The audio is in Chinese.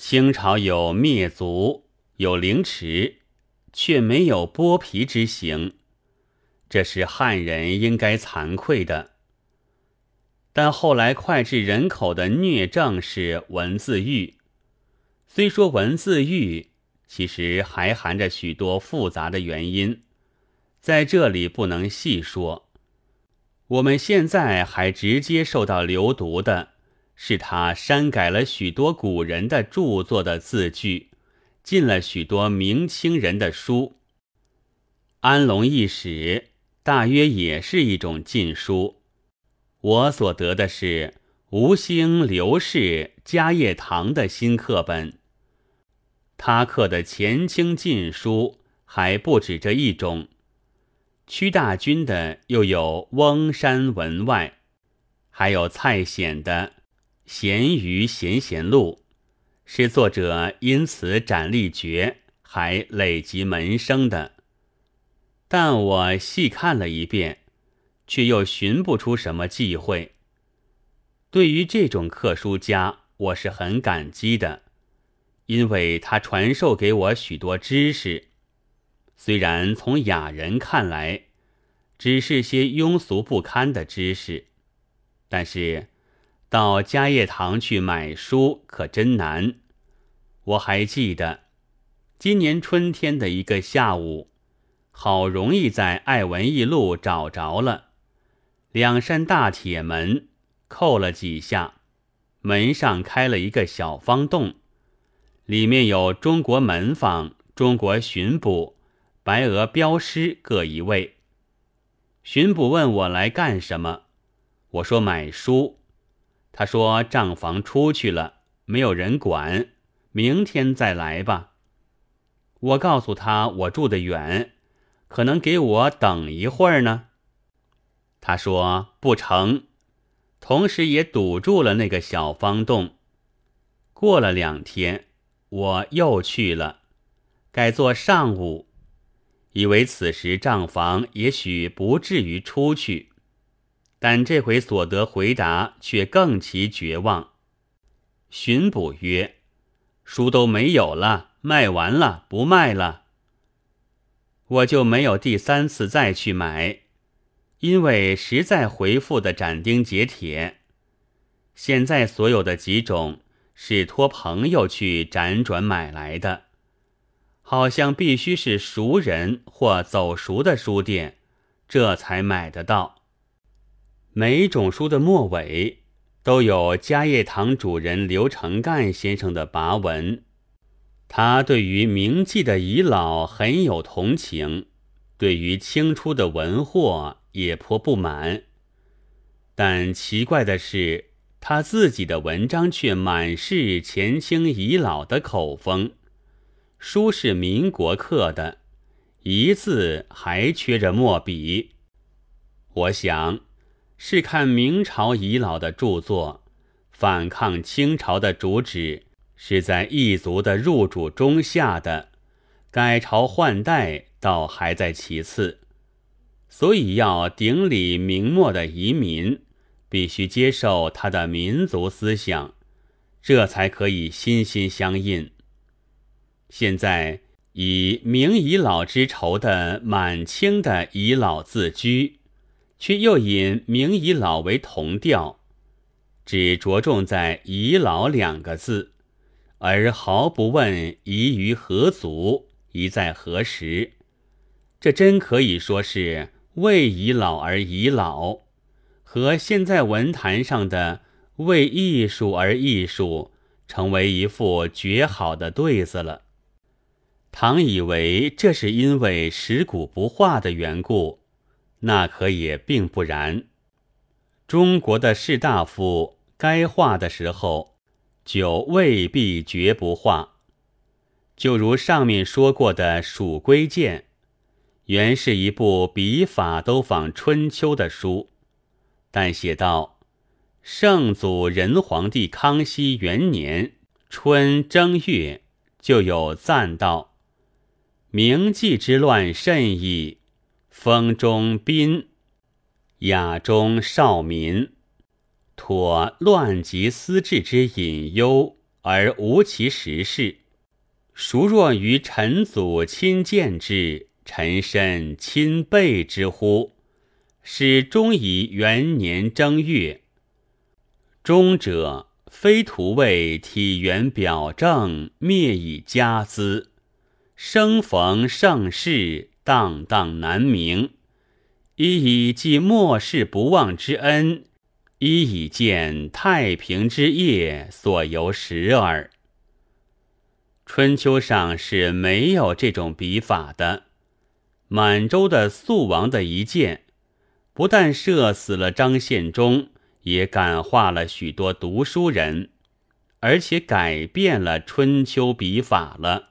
清朝有灭族，有凌迟，却没有剥皮之刑，这是汉人应该惭愧的。但后来脍炙人口的虐政是文字狱，虽说文字狱，其实还含着许多复杂的原因，在这里不能细说。我们现在还直接受到流毒的，是他删改了许多古人的著作的字句，禁了许多明清人的书。安龙一史大约也是一种禁书。我所得的是吴兴、刘氏、嘉业堂的新课本，他刻的前清禁书还不止这一种。屈大均的又有《翁山文外》，还有蔡显的《闲鱼闲闲录》，是作者因此斩立决，还累及门生的。但我细看了一遍。却又寻不出什么忌讳。对于这种刻书家，我是很感激的，因为他传授给我许多知识。虽然从雅人看来，只是些庸俗不堪的知识，但是到家业堂去买书可真难。我还记得，今年春天的一个下午，好容易在爱文艺路找着了。两扇大铁门扣了几下，门上开了一个小方洞，里面有中国门房、中国巡捕、白俄镖师各一位。巡捕问我来干什么，我说买书。他说账房出去了，没有人管，明天再来吧。我告诉他我住得远，可能给我等一会儿呢。他说不成，同时也堵住了那个小方洞。过了两天，我又去了，改做上午，以为此时账房也许不至于出去，但这回所得回答却更其绝望。巡捕曰：“书都没有了，卖完了，不卖了。”我就没有第三次再去买。因为实在回复的斩钉截铁，现在所有的几种是托朋友去辗转买来的，好像必须是熟人或走熟的书店，这才买得到。每种书的末尾都有家业堂主人刘成干先生的跋文，他对于铭记的遗老很有同情，对于清初的文货。也颇不满，但奇怪的是，他自己的文章却满是前清遗老的口风。书是民国刻的，一字还缺着墨笔。我想，是看明朝遗老的著作，反抗清朝的主旨是在异族的入主中下的，改朝换代倒还在其次。所以要顶礼明末的移民，必须接受他的民族思想，这才可以心心相印。现在以明遗老之仇的满清的遗老自居，却又引明遗老为同调，只着重在遗老两个字，而毫不问遗于何族，遗在何时。这真可以说是。为遗老而遗老，和现在文坛上的为艺术而艺术，成为一副绝好的对子了。唐以为这是因为食古不化的缘故，那可也并不然。中国的士大夫该化的时候，就未必绝不化。就如上面说过的《蜀归剑》。原是一部笔法都仿春秋的书，但写到圣祖仁皇帝康熙元年春正月，就有赞道：“明季之乱甚矣，风中宾，雅中少民，妥乱及思治之隐忧，而无其实事。孰若于臣祖亲见之，臣身亲备之乎？使终以元年正月。终者，非徒为体元表正，灭以家资。生逢盛世，荡荡难明。一以记末世不忘之恩，一以见太平之业所由时耳。春秋上是没有这种笔法的。满洲的肃王的一箭，不但射死了张献忠，也感化了许多读书人，而且改变了春秋笔法了。